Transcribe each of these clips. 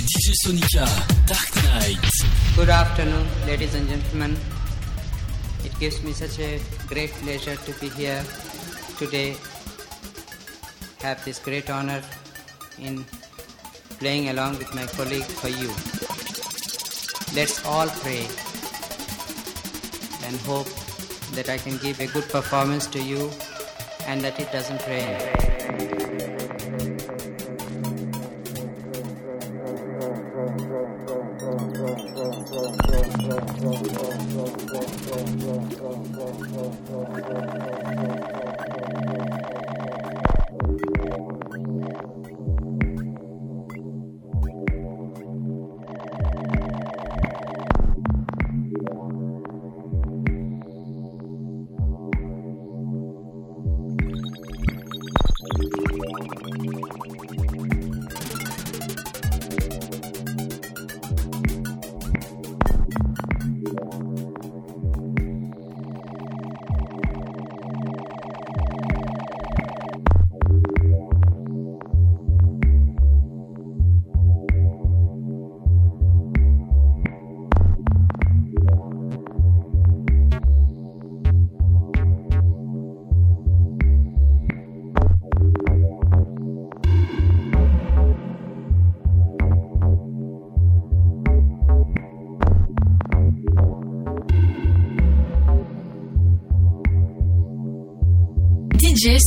C'est DJ Sonica, Dark Knight. Good afternoon, ladies and gentlemen. It gives me such a great pleasure to be here today. Have this great honor in playing along with my colleague for you. Let's all pray and hope that I can give a good performance to you and that it doesn't rain.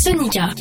Sonica.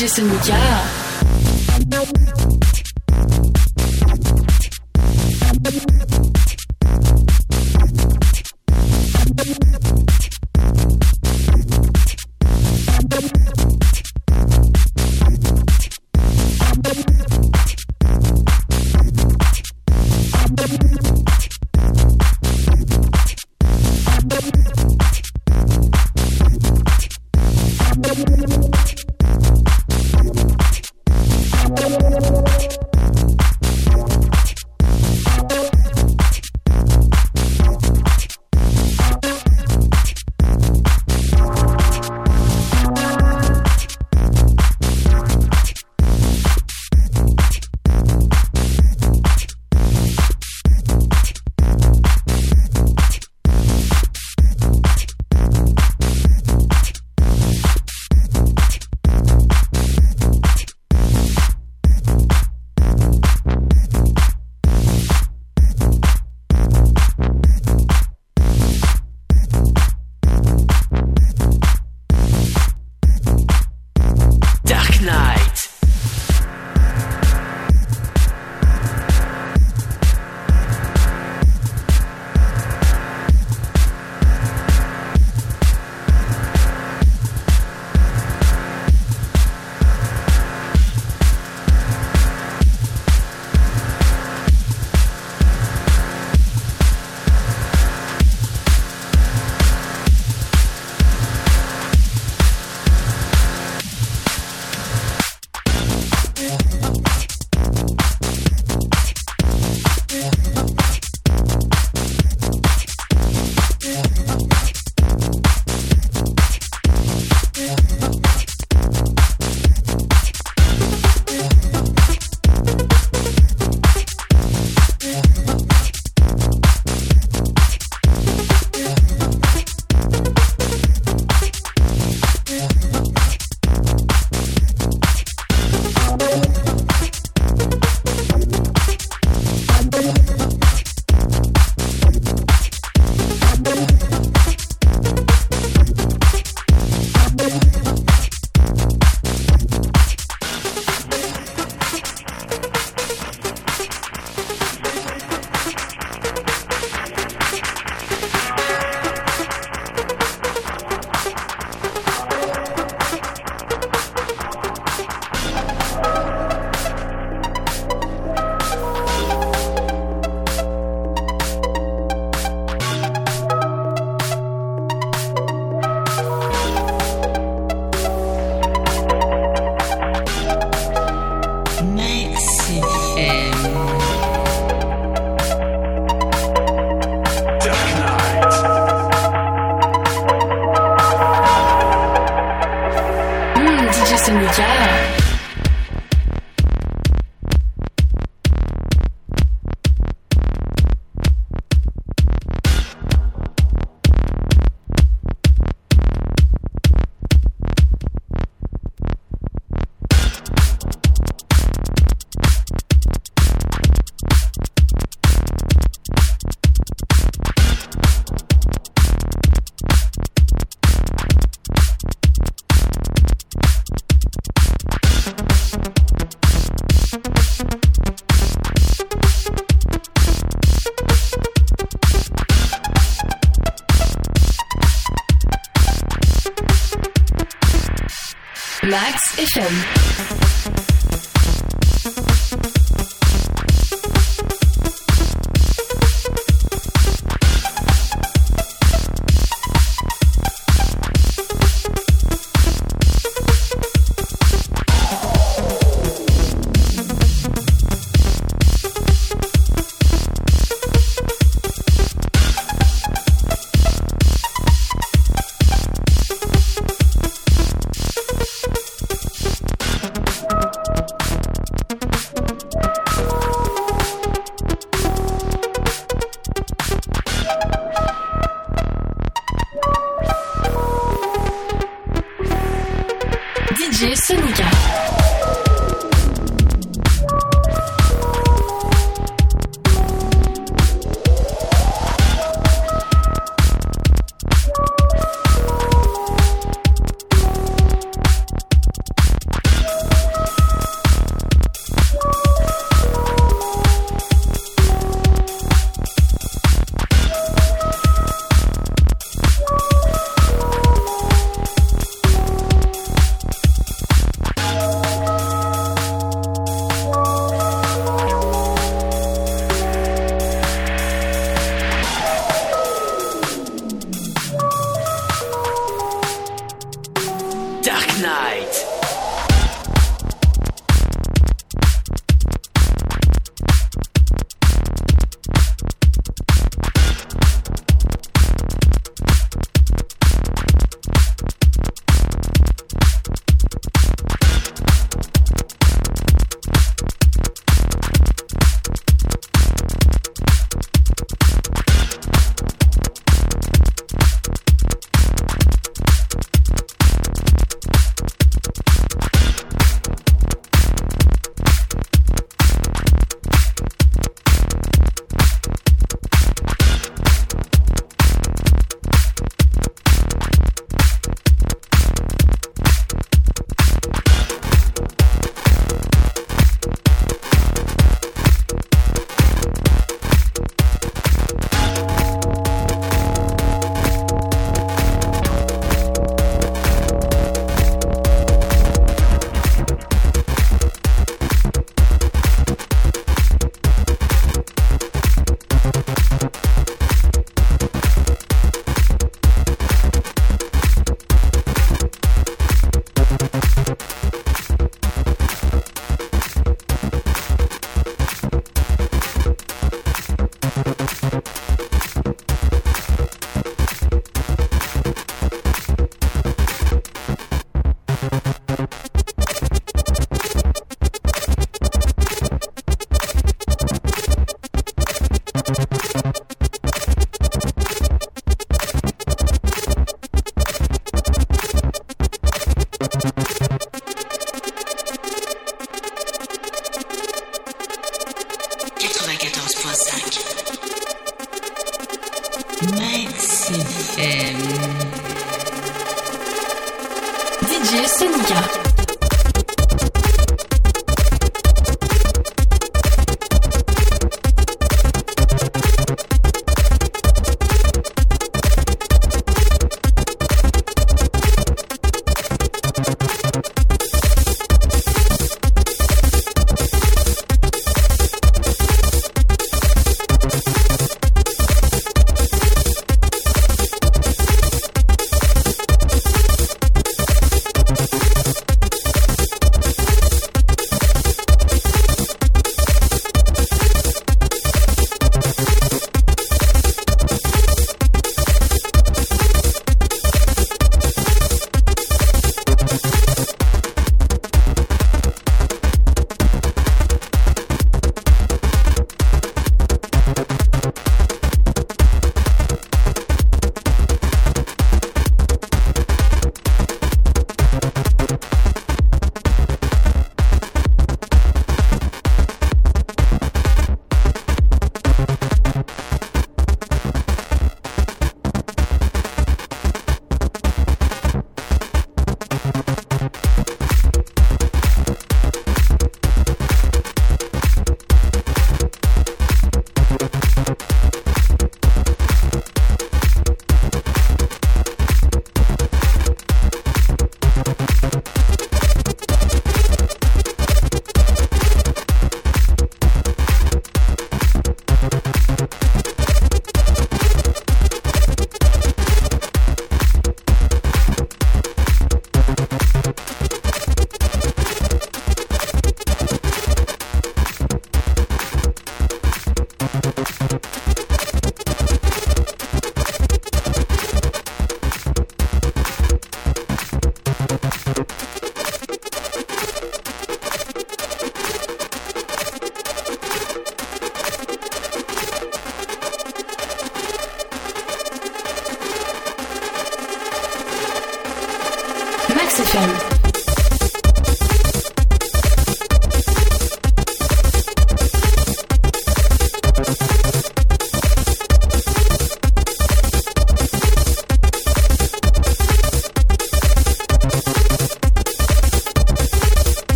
DJ Sonica.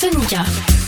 Sonic。